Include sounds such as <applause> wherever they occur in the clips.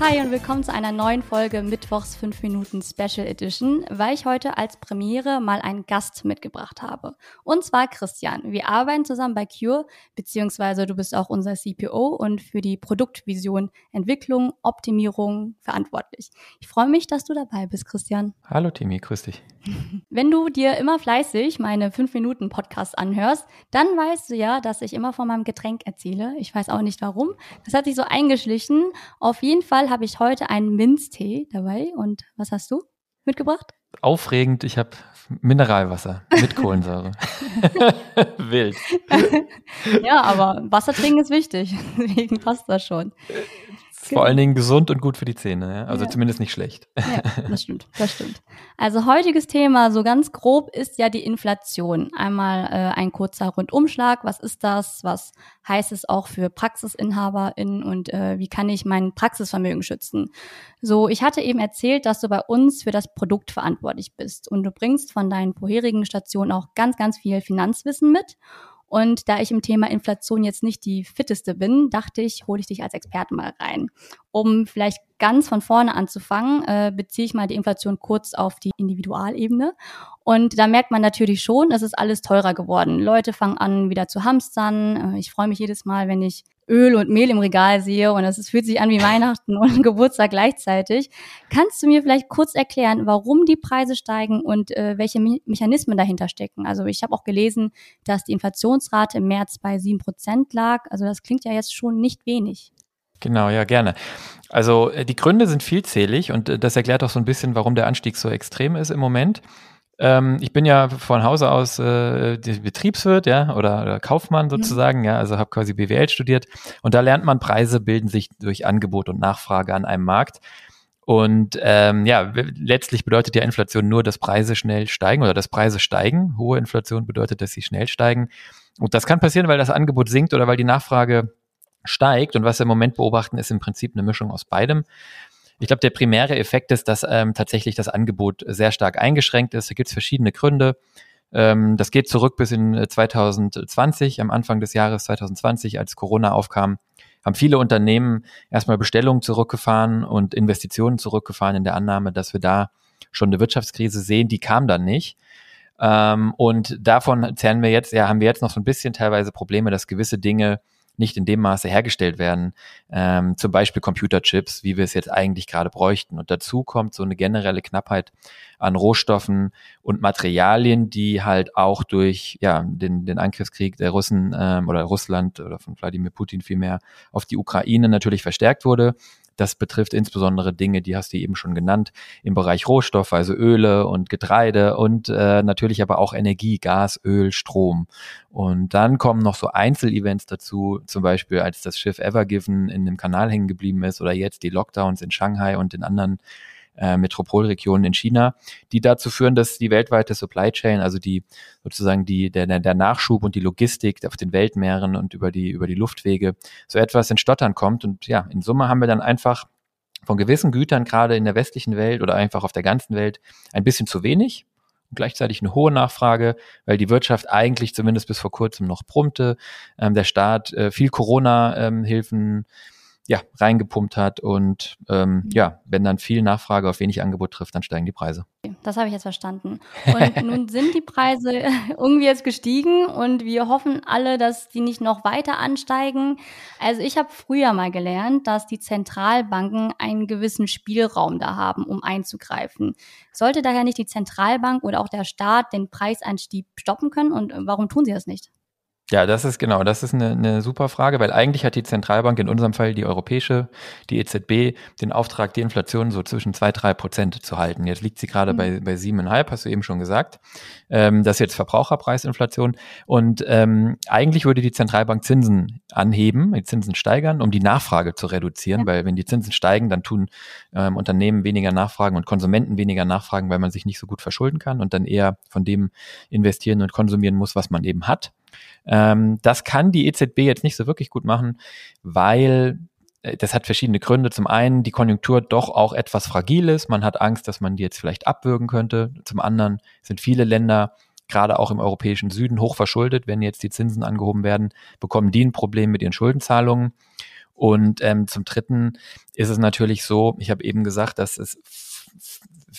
Hi und willkommen zu einer neuen Folge Mittwochs 5 Minuten Special Edition, weil ich heute als Premiere mal einen Gast mitgebracht habe. Und zwar Christian. Wir arbeiten zusammen bei Cure, beziehungsweise du bist auch unser CPO und für die Produktvision Entwicklung, Optimierung verantwortlich. Ich freue mich, dass du dabei bist, Christian. Hallo Timi, grüß dich. <laughs> Wenn du dir immer fleißig meine 5 Minuten Podcast anhörst, dann weißt du ja, dass ich immer von meinem Getränk erzähle. Ich weiß auch nicht warum. Das hat sich so eingeschlichen. Auf jeden Fall habe ich heute einen Minztee dabei. Und was hast du mitgebracht? Aufregend, ich habe Mineralwasser mit Kohlensäure. <laughs> Wild. ja, aber Wasser trinken ist wichtig. <laughs> Deswegen passt das schon. Vor allen Dingen gesund und gut für die Zähne, ja? also ja. zumindest nicht schlecht. Ja, das <laughs> stimmt, das stimmt. Also heutiges Thema, so ganz grob, ist ja die Inflation. Einmal äh, ein kurzer Rundumschlag. Was ist das? Was heißt es auch für PraxisinhaberInnen und äh, wie kann ich mein Praxisvermögen schützen? So, ich hatte eben erzählt, dass du bei uns für das Produkt verantwortlich bist und du bringst von deinen vorherigen Stationen auch ganz, ganz viel Finanzwissen mit. Und da ich im Thema Inflation jetzt nicht die fitteste bin, dachte ich, hole ich dich als Experte mal rein. Um vielleicht ganz von vorne anzufangen, äh, beziehe ich mal die Inflation kurz auf die Individualebene. Und da merkt man natürlich schon, es ist alles teurer geworden. Leute fangen an, wieder zu hamstern. Äh, ich freue mich jedes Mal, wenn ich Öl und Mehl im Regal sehe und es fühlt sich an wie Weihnachten und <laughs> Geburtstag gleichzeitig. Kannst du mir vielleicht kurz erklären, warum die Preise steigen und äh, welche Me Mechanismen dahinter stecken? Also ich habe auch gelesen, dass die Inflationsrate im März bei sieben Prozent lag. Also das klingt ja jetzt schon nicht wenig. Genau, ja, gerne. Also äh, die Gründe sind vielzählig und äh, das erklärt auch so ein bisschen, warum der Anstieg so extrem ist im Moment. Ähm, ich bin ja von Hause aus äh, Betriebswirt, ja, oder, oder Kaufmann mhm. sozusagen, mhm. ja, also habe quasi BWL studiert und da lernt man, Preise bilden sich durch Angebot und Nachfrage an einem Markt. Und ähm, ja, letztlich bedeutet ja Inflation nur, dass Preise schnell steigen oder dass Preise steigen. Hohe Inflation bedeutet, dass sie schnell steigen. Und das kann passieren, weil das Angebot sinkt oder weil die Nachfrage steigt. Und was wir im Moment beobachten, ist im Prinzip eine Mischung aus beidem. Ich glaube, der primäre Effekt ist, dass ähm, tatsächlich das Angebot sehr stark eingeschränkt ist. Da gibt es verschiedene Gründe. Ähm, das geht zurück bis in 2020, äh, am Anfang des Jahres 2020, als Corona aufkam, haben viele Unternehmen erstmal Bestellungen zurückgefahren und Investitionen zurückgefahren in der Annahme, dass wir da schon eine Wirtschaftskrise sehen. Die kam dann nicht. Ähm, und davon zerren wir jetzt, ja, haben wir jetzt noch so ein bisschen teilweise Probleme, dass gewisse Dinge nicht in dem Maße hergestellt werden, ähm, zum Beispiel Computerchips, wie wir es jetzt eigentlich gerade bräuchten. Und dazu kommt so eine generelle Knappheit an Rohstoffen und Materialien, die halt auch durch ja, den, den Angriffskrieg der Russen ähm, oder Russland oder von Wladimir Putin vielmehr auf die Ukraine natürlich verstärkt wurde. Das betrifft insbesondere Dinge, die hast du eben schon genannt, im Bereich Rohstoffe, also Öle und Getreide und äh, natürlich aber auch Energie, Gas, Öl, Strom. Und dann kommen noch so Einzelevents dazu, zum Beispiel als das Schiff Ever Given in dem Kanal hängen geblieben ist oder jetzt die Lockdowns in Shanghai und in anderen äh, Metropolregionen in China, die dazu führen, dass die weltweite Supply Chain, also die sozusagen die, der, der Nachschub und die Logistik auf den Weltmeeren und über die, über die Luftwege so etwas in Stottern kommt. Und ja, in Summe haben wir dann einfach von gewissen Gütern gerade in der westlichen Welt oder einfach auf der ganzen Welt ein bisschen zu wenig und gleichzeitig eine hohe Nachfrage, weil die Wirtschaft eigentlich zumindest bis vor kurzem noch brummte, ähm, der Staat äh, viel Corona-Hilfen ähm, ja, reingepumpt hat und ähm, mhm. ja, wenn dann viel Nachfrage auf wenig Angebot trifft, dann steigen die Preise. Das habe ich jetzt verstanden. Und <laughs> nun sind die Preise <laughs> irgendwie jetzt gestiegen und wir hoffen alle, dass die nicht noch weiter ansteigen. Also ich habe früher mal gelernt, dass die Zentralbanken einen gewissen Spielraum da haben, um einzugreifen. Sollte daher nicht die Zentralbank oder auch der Staat den Preisanstieg stoppen können und warum tun sie das nicht? Ja, das ist genau, das ist eine, eine super Frage, weil eigentlich hat die Zentralbank, in unserem Fall die europäische, die EZB, den Auftrag, die Inflation so zwischen zwei drei Prozent zu halten. Jetzt liegt sie gerade mhm. bei, bei siebeneinhalb, hast du eben schon gesagt. Ähm, das ist jetzt Verbraucherpreisinflation. Und ähm, eigentlich würde die Zentralbank Zinsen anheben, die Zinsen steigern, um die Nachfrage zu reduzieren, ja. weil wenn die Zinsen steigen, dann tun ähm, Unternehmen weniger Nachfragen und Konsumenten weniger Nachfragen, weil man sich nicht so gut verschulden kann und dann eher von dem investieren und konsumieren muss, was man eben hat. Ähm, das kann die EZB jetzt nicht so wirklich gut machen, weil äh, das hat verschiedene Gründe. Zum einen die Konjunktur doch auch etwas fragil ist. Man hat Angst, dass man die jetzt vielleicht abwürgen könnte. Zum anderen sind viele Länder, gerade auch im europäischen Süden, hoch verschuldet. Wenn jetzt die Zinsen angehoben werden, bekommen die ein Problem mit ihren Schuldenzahlungen. Und ähm, zum Dritten ist es natürlich so, ich habe eben gesagt, dass es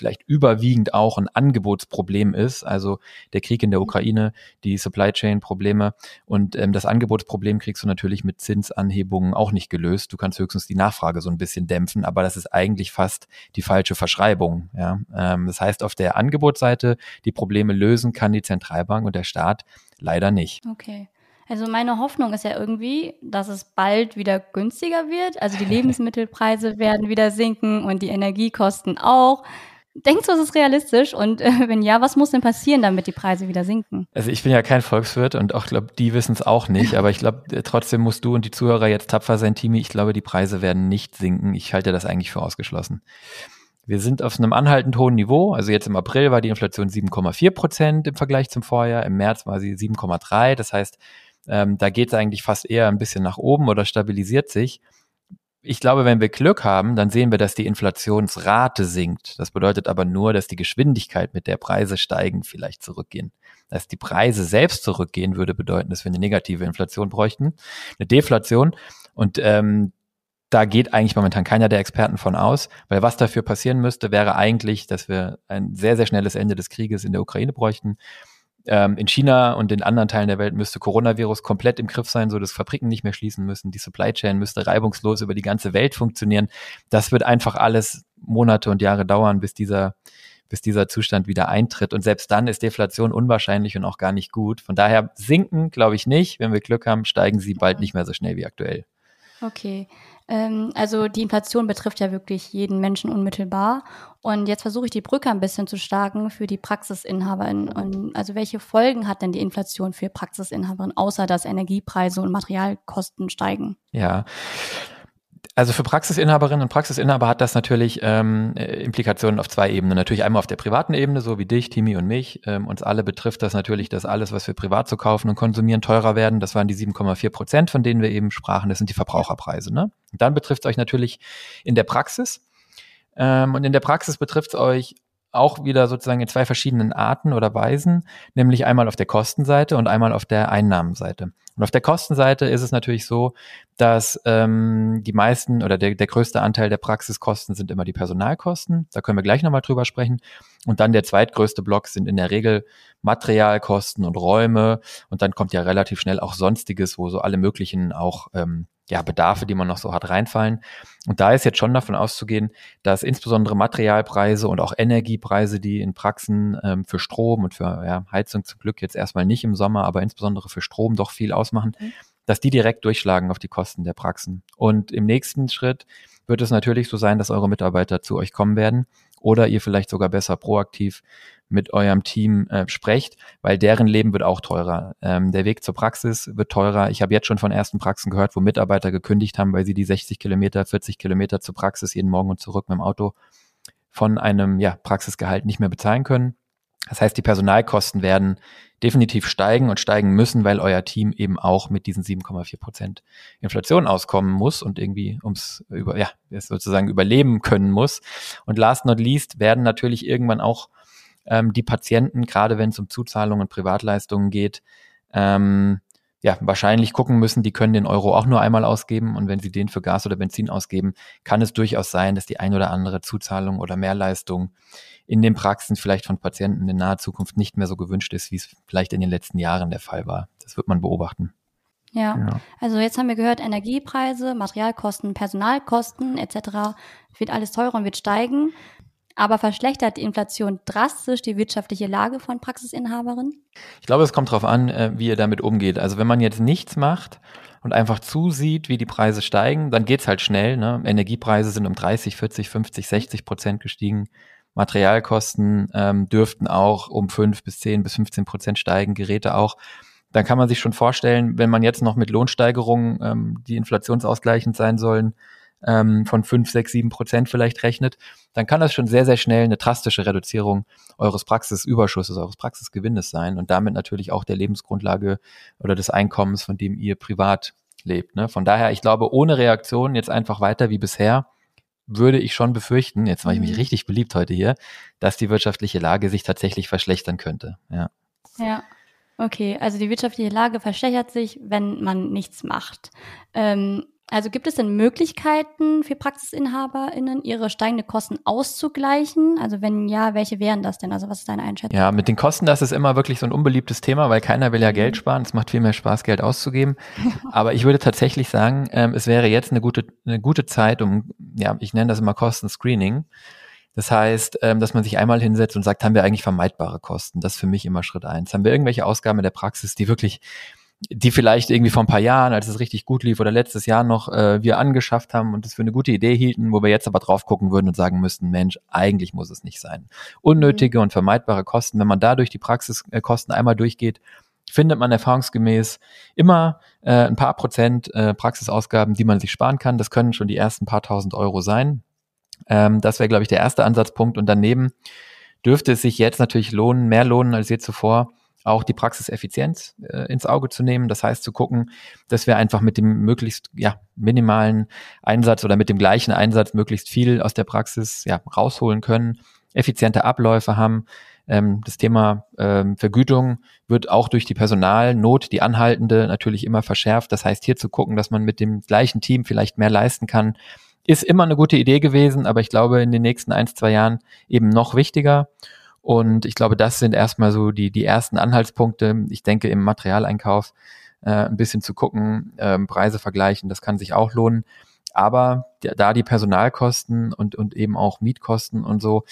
vielleicht überwiegend auch ein Angebotsproblem ist, also der Krieg in der mhm. Ukraine, die Supply Chain Probleme und ähm, das Angebotsproblem kriegst du natürlich mit Zinsanhebungen auch nicht gelöst. Du kannst höchstens die Nachfrage so ein bisschen dämpfen, aber das ist eigentlich fast die falsche Verschreibung. Ja? Ähm, das heißt, auf der Angebotsseite die Probleme lösen kann die Zentralbank und der Staat leider nicht. Okay. Also meine Hoffnung ist ja irgendwie, dass es bald wieder günstiger wird. Also die <laughs> Lebensmittelpreise werden wieder sinken und die Energiekosten auch. Denkst du, es ist realistisch? Und äh, wenn ja, was muss denn passieren, damit die Preise wieder sinken? Also ich bin ja kein Volkswirt und auch glaube, die wissen es auch nicht. Aber ich glaube, äh, trotzdem musst du und die Zuhörer jetzt tapfer sein, Timi. Ich glaube, die Preise werden nicht sinken. Ich halte das eigentlich für ausgeschlossen. Wir sind auf einem anhaltend hohen Niveau. Also jetzt im April war die Inflation 7,4 Prozent im Vergleich zum Vorjahr. Im März war sie 7,3. Das heißt, ähm, da geht es eigentlich fast eher ein bisschen nach oben oder stabilisiert sich ich glaube, wenn wir Glück haben, dann sehen wir, dass die Inflationsrate sinkt. Das bedeutet aber nur, dass die Geschwindigkeit, mit der Preise steigen, vielleicht zurückgehen. Dass die Preise selbst zurückgehen, würde bedeuten, dass wir eine negative Inflation bräuchten, eine Deflation. Und ähm, da geht eigentlich momentan keiner der Experten von aus, weil was dafür passieren müsste, wäre eigentlich, dass wir ein sehr, sehr schnelles Ende des Krieges in der Ukraine bräuchten ähm, in China und in anderen Teilen der Welt müsste Coronavirus komplett im Griff sein, so dass Fabriken nicht mehr schließen müssen. Die Supply Chain müsste reibungslos über die ganze Welt funktionieren. Das wird einfach alles Monate und Jahre dauern, bis dieser bis dieser Zustand wieder eintritt. Und selbst dann ist Deflation unwahrscheinlich und auch gar nicht gut. Von daher sinken, glaube ich nicht. Wenn wir Glück haben, steigen sie bald nicht mehr so schnell wie aktuell. Okay. Ähm, also die Inflation betrifft ja wirklich jeden Menschen unmittelbar. Und jetzt versuche ich die Brücke ein bisschen zu starken für die Praxisinhaberin. Und also welche Folgen hat denn die Inflation für Praxisinhaberin, außer dass Energiepreise und Materialkosten steigen? Ja, also für Praxisinhaberinnen und Praxisinhaber hat das natürlich ähm, äh, Implikationen auf zwei Ebenen. Natürlich einmal auf der privaten Ebene, so wie dich, Timi und mich. Ähm, uns alle betrifft das natürlich, dass alles, was wir privat zu kaufen und konsumieren, teurer werden. Das waren die 7,4 Prozent, von denen wir eben sprachen. Das sind die Verbraucherpreise. Ne? Und dann betrifft es euch natürlich in der Praxis. Ähm, und in der Praxis betrifft es euch auch wieder sozusagen in zwei verschiedenen Arten oder Weisen, nämlich einmal auf der Kostenseite und einmal auf der Einnahmenseite. Und auf der Kostenseite ist es natürlich so, dass ähm, die meisten oder der, der größte Anteil der Praxiskosten sind immer die Personalkosten. Da können wir gleich nochmal drüber sprechen. Und dann der zweitgrößte Block sind in der Regel Materialkosten und Räume. Und dann kommt ja relativ schnell auch Sonstiges, wo so alle möglichen auch ähm, ja, Bedarfe, die man noch so hat, reinfallen. Und da ist jetzt schon davon auszugehen, dass insbesondere Materialpreise und auch Energiepreise, die in Praxen ähm, für Strom und für ja, Heizung zum Glück jetzt erstmal nicht im Sommer, aber insbesondere für Strom doch viel ausmachen, mhm. Dass die direkt durchschlagen auf die Kosten der Praxen. Und im nächsten Schritt wird es natürlich so sein, dass eure Mitarbeiter zu euch kommen werden oder ihr vielleicht sogar besser proaktiv mit eurem Team äh, sprecht, weil deren Leben wird auch teurer. Ähm, der Weg zur Praxis wird teurer. Ich habe jetzt schon von ersten Praxen gehört, wo Mitarbeiter gekündigt haben, weil sie die 60 Kilometer, 40 Kilometer zur Praxis jeden Morgen und zurück mit dem Auto von einem ja, Praxisgehalt nicht mehr bezahlen können. Das heißt, die Personalkosten werden definitiv steigen und steigen müssen, weil euer Team eben auch mit diesen 7,4 Prozent Inflation auskommen muss und irgendwie ums über, ja, sozusagen überleben können muss. Und last not least werden natürlich irgendwann auch ähm, die Patienten, gerade wenn es um Zuzahlungen und Privatleistungen geht, ähm, ja, wahrscheinlich gucken müssen, die können den Euro auch nur einmal ausgeben und wenn sie den für Gas oder Benzin ausgeben, kann es durchaus sein, dass die ein oder andere Zuzahlung oder Mehrleistung in den Praxen vielleicht von Patienten in naher Zukunft nicht mehr so gewünscht ist, wie es vielleicht in den letzten Jahren der Fall war. Das wird man beobachten. Ja. ja. also jetzt haben wir gehört, Energiepreise, Materialkosten, Personalkosten etc. wird alles teurer und wird steigen. Aber verschlechtert die Inflation drastisch die wirtschaftliche Lage von Praxisinhaberinnen? Ich glaube, es kommt darauf an, äh, wie ihr damit umgeht. Also wenn man jetzt nichts macht und einfach zusieht, wie die Preise steigen, dann geht's halt schnell. Ne? Energiepreise sind um 30, 40, 50, 60 Prozent gestiegen. Materialkosten ähm, dürften auch um 5 bis 10 bis 15 Prozent steigen, Geräte auch. Dann kann man sich schon vorstellen, wenn man jetzt noch mit Lohnsteigerungen, ähm, die inflationsausgleichend sein sollen, ähm, von 5, 6, 7 Prozent vielleicht rechnet, dann kann das schon sehr, sehr schnell eine drastische Reduzierung eures Praxisüberschusses, eures Praxisgewinnes sein und damit natürlich auch der Lebensgrundlage oder des Einkommens, von dem ihr privat lebt. Ne? Von daher, ich glaube, ohne Reaktion jetzt einfach weiter wie bisher, würde ich schon befürchten, jetzt mache ich mich mhm. richtig beliebt heute hier, dass die wirtschaftliche Lage sich tatsächlich verschlechtern könnte. Ja. Ja. Okay, also die wirtschaftliche Lage verschlechtert sich, wenn man nichts macht. Ähm, Also gibt es denn Möglichkeiten für PraxisinhaberInnen, ihre steigenden Kosten auszugleichen? Also wenn ja, welche wären das denn? Also was ist deine Einschätzung? Ja, mit den Kosten, das ist immer wirklich so ein unbeliebtes Thema, weil keiner will ja mhm. Geld sparen. Es macht viel mehr Spaß, Geld auszugeben. <laughs> Aber ich würde tatsächlich sagen, ähm, es wäre jetzt eine gute, eine gute Zeit, um, ja, ich nenne das immer Kostenscreening. Das heißt, ähm, dass man sich einmal hinsetzt und sagt, haben wir eigentlich vermeidbare Kosten? Das ist für mich immer Schritt eins. Haben wir irgendwelche Ausgaben in der Praxis, die wirklich die vielleicht irgendwie vor ein paar Jahren, als es richtig gut lief oder letztes Jahr noch äh, wir angeschafft haben und es für eine gute Idee hielten, wo wir jetzt aber drauf gucken würden und sagen müssten, Mensch, eigentlich muss es nicht sein. Unnötige mhm. und vermeidbare Kosten, wenn man da durch die Praxiskosten einmal durchgeht, findet man erfahrungsgemäß immer äh, ein paar Prozent äh, Praxisausgaben, die man sich sparen kann. Das können schon die ersten paar tausend Euro sein. Ähm, das wäre, glaube ich, der erste Ansatzpunkt. Und daneben dürfte es sich jetzt natürlich lohnen, mehr lohnen als je zuvor, auch die Praxiseffizienz äh, ins Auge zu nehmen. Das heißt zu gucken, dass wir einfach mit dem möglichst ja, minimalen Einsatz oder mit dem gleichen Einsatz möglichst viel aus der Praxis ja, rausholen können, effiziente Abläufe haben. Ähm, das Thema ähm, Vergütung wird auch durch die Personalnot, die anhaltende, natürlich immer verschärft. Das heißt hier zu gucken, dass man mit dem gleichen Team vielleicht mehr leisten kann, ist immer eine gute Idee gewesen, aber ich glaube in den nächsten ein, zwei Jahren eben noch wichtiger. Und ich glaube, das sind erstmal so die, die ersten Anhaltspunkte. Ich denke, im Materialeinkauf äh, ein bisschen zu gucken, äh, Preise vergleichen, das kann sich auch lohnen. Aber da die Personalkosten und, und eben auch Mietkosten und so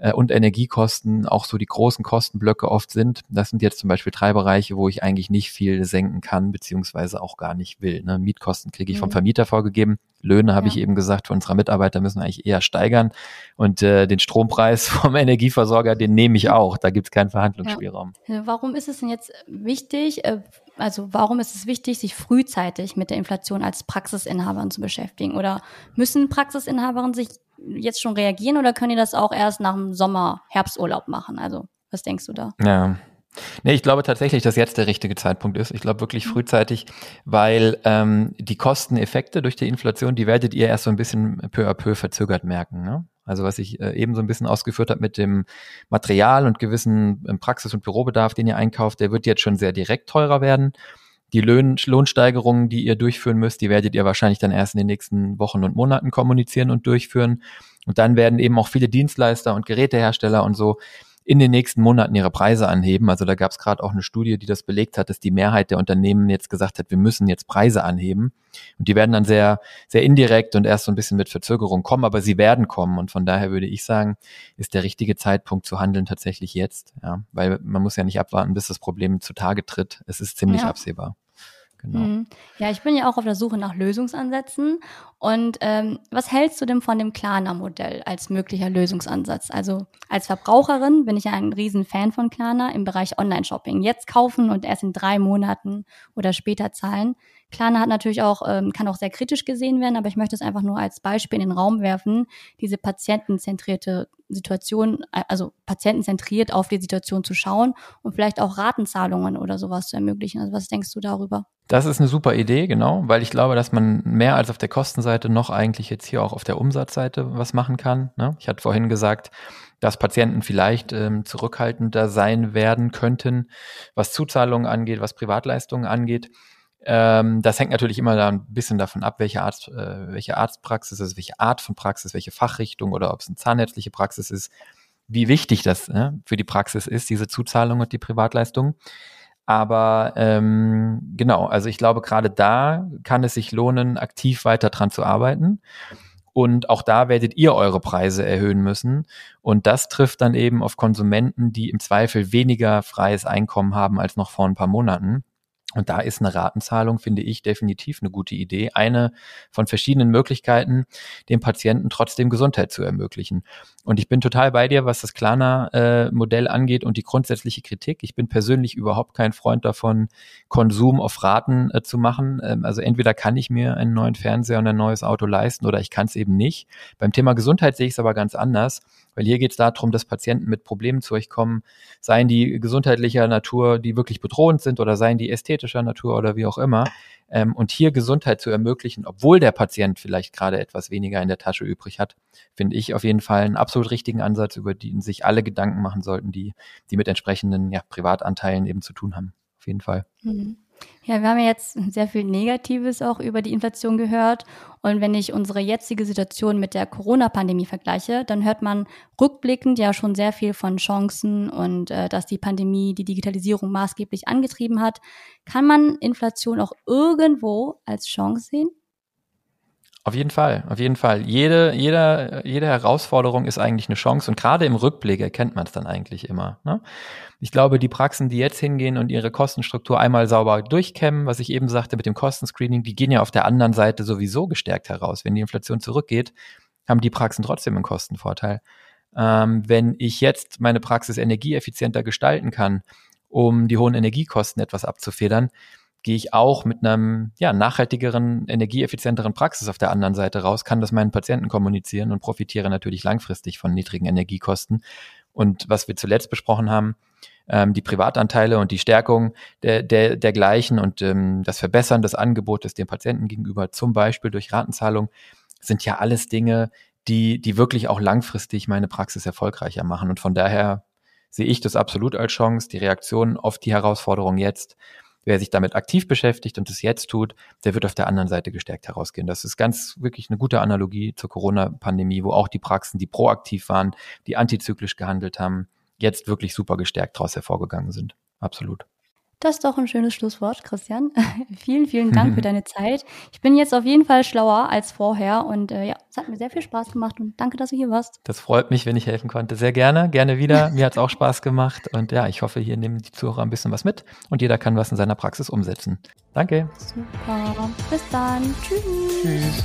äh, und Energiekosten auch so die großen Kostenblöcke oft sind. Das sind jetzt zum Beispiel drei Bereiche, wo ich eigentlich nicht viel senken kann, beziehungsweise auch gar nicht will. Ne? Mietkosten kriege ich mhm. vom Vermieter vorgegeben. Löhne, habe ja. ich eben gesagt, von unserer Mitarbeiter müssen wir eigentlich eher steigern. Und äh, den Strompreis <laughs> vom Energieversorger, den nehme ich auch. Da gibt es keinen Verhandlungsspielraum. Ja. Warum ist es denn jetzt wichtig, äh, also warum ist es wichtig, sich frühzeitig mit der Inflation als Praxisinhaberin zu beschäftigen? Oder müssen Praxisinhaberinnen sich jetzt schon reagieren oder können die das auch erst nach dem Sommer, Herbsturlaub machen? Also, was denkst du da? Ja. Nee, ich glaube tatsächlich, dass jetzt der richtige Zeitpunkt ist. Ich glaube wirklich mhm. frühzeitig, weil ähm, die Kosteneffekte durch die Inflation, die werdet ihr erst so ein bisschen peu à peu verzögert merken. Ne? Also was ich äh, eben so ein bisschen ausgeführt habe mit dem Material und gewissen ähm, Praxis- und Bürobedarf, den ihr einkauft, der wird jetzt schon sehr direkt teurer werden. Die Lohn Lohnsteigerungen, die ihr durchführen müsst, die werdet ihr wahrscheinlich dann erst in den nächsten Wochen und Monaten kommunizieren und durchführen. Und dann werden eben auch viele Dienstleister und Gerätehersteller und so in den nächsten Monaten ihre Preise anheben. Also da gab es gerade auch eine Studie, die das belegt hat, dass die Mehrheit der Unternehmen jetzt gesagt hat, wir müssen jetzt Preise anheben. Und die werden dann sehr, sehr indirekt und erst so ein bisschen mit Verzögerung kommen, aber sie werden kommen. Und von daher würde ich sagen, ist der richtige Zeitpunkt zu handeln tatsächlich jetzt. Ja, weil man muss ja nicht abwarten, bis das Problem zutage tritt. Es ist ziemlich ja. absehbar. Genau. Mhm. Ja, ich bin ja auch auf der Suche nach Lösungsansätzen. Und ähm, was hältst du denn von dem Klarna-Modell als möglicher Lösungsansatz? Also als Verbraucherin bin ich ja ein Riesenfan von Klarna im Bereich Online-Shopping. Jetzt kaufen und erst in drei Monaten oder später zahlen. Klarna hat natürlich auch, ähm, kann auch sehr kritisch gesehen werden, aber ich möchte es einfach nur als Beispiel in den Raum werfen, diese patientenzentrierte Situation, äh, also patientenzentriert auf die Situation zu schauen und vielleicht auch Ratenzahlungen oder sowas zu ermöglichen. Also was denkst du darüber? Das ist eine super Idee, genau, weil ich glaube, dass man mehr als auf der Kostenseite noch eigentlich jetzt hier auch auf der Umsatzseite was machen kann. Ne? Ich hatte vorhin gesagt, dass Patienten vielleicht ähm, zurückhaltender sein werden könnten, was Zuzahlungen angeht, was Privatleistungen angeht. Ähm, das hängt natürlich immer da ein bisschen davon ab, welche Art, äh, welche Arztpraxis ist, welche Art von Praxis, welche Fachrichtung oder ob es eine zahnärztliche Praxis ist, wie wichtig das äh, für die Praxis ist, diese Zuzahlung und die Privatleistung. Aber ähm, genau, also ich glaube, gerade da kann es sich lohnen, aktiv weiter dran zu arbeiten. Und auch da werdet ihr eure Preise erhöhen müssen. Und das trifft dann eben auf Konsumenten, die im Zweifel weniger freies Einkommen haben als noch vor ein paar Monaten. Und da ist eine Ratenzahlung, finde ich, definitiv eine gute Idee. Eine von verschiedenen Möglichkeiten, dem Patienten trotzdem Gesundheit zu ermöglichen. Und ich bin total bei dir, was das Klarna-Modell äh, angeht und die grundsätzliche Kritik. Ich bin persönlich überhaupt kein Freund davon, Konsum auf Raten äh, zu machen. Ähm, also entweder kann ich mir einen neuen Fernseher und ein neues Auto leisten oder ich kann es eben nicht. Beim Thema Gesundheit sehe ich es aber ganz anders, weil hier geht es darum, dass Patienten mit Problemen zu euch kommen, seien die gesundheitlicher Natur, die wirklich bedrohend sind oder seien die ästhetischer Natur oder wie auch immer. Ähm, und hier Gesundheit zu ermöglichen, obwohl der Patient vielleicht gerade etwas weniger in der Tasche übrig hat, finde ich auf jeden Fall einen absolut richtigen Ansatz, über den sich alle Gedanken machen sollten, die, die mit entsprechenden ja, Privatanteilen eben zu tun haben. Auf jeden Fall. Mhm. Ja, wir haben ja jetzt sehr viel Negatives auch über die Inflation gehört. Und wenn ich unsere jetzige Situation mit der Corona-Pandemie vergleiche, dann hört man rückblickend ja schon sehr viel von Chancen und äh, dass die Pandemie die Digitalisierung maßgeblich angetrieben hat. Kann man Inflation auch irgendwo als Chance sehen? Auf jeden Fall, auf jeden Fall. Jede, jede, jede Herausforderung ist eigentlich eine Chance und gerade im Rückblick erkennt man es dann eigentlich immer. Ne? Ich glaube, die Praxen, die jetzt hingehen und ihre Kostenstruktur einmal sauber durchkämmen, was ich eben sagte mit dem Kostenscreening, die gehen ja auf der anderen Seite sowieso gestärkt heraus. Wenn die Inflation zurückgeht, haben die Praxen trotzdem einen Kostenvorteil. Ähm, wenn ich jetzt meine Praxis energieeffizienter gestalten kann, um die hohen Energiekosten etwas abzufedern, gehe ich auch mit einem ja, nachhaltigeren, energieeffizienteren Praxis auf der anderen Seite raus, kann das meinen Patienten kommunizieren und profitiere natürlich langfristig von niedrigen Energiekosten. Und was wir zuletzt besprochen haben, ähm, die Privatanteile und die Stärkung der, der, dergleichen und ähm, das Verbessern des Angebotes dem Patienten gegenüber, zum Beispiel durch Ratenzahlung, sind ja alles Dinge, die, die wirklich auch langfristig meine Praxis erfolgreicher machen. Und von daher sehe ich das absolut als Chance, die Reaktion auf die Herausforderung jetzt Wer sich damit aktiv beschäftigt und es jetzt tut, der wird auf der anderen Seite gestärkt herausgehen. Das ist ganz wirklich eine gute Analogie zur Corona-Pandemie, wo auch die Praxen, die proaktiv waren, die antizyklisch gehandelt haben, jetzt wirklich super gestärkt daraus hervorgegangen sind. Absolut. Das ist doch ein schönes Schlusswort, Christian. <laughs> vielen, vielen Dank für <laughs> deine Zeit. Ich bin jetzt auf jeden Fall schlauer als vorher und äh, ja, es hat mir sehr viel Spaß gemacht und danke, dass du hier warst. Das freut mich, wenn ich helfen konnte. Sehr gerne, gerne wieder. <laughs> Mir hat es auch Spaß gemacht und ja, ich hoffe, hier nehmen die Zuhörer ein bisschen was mit und jeder kann was in seiner Praxis umsetzen. Danke. Super. Bis dann. Tschüss. Tschüss.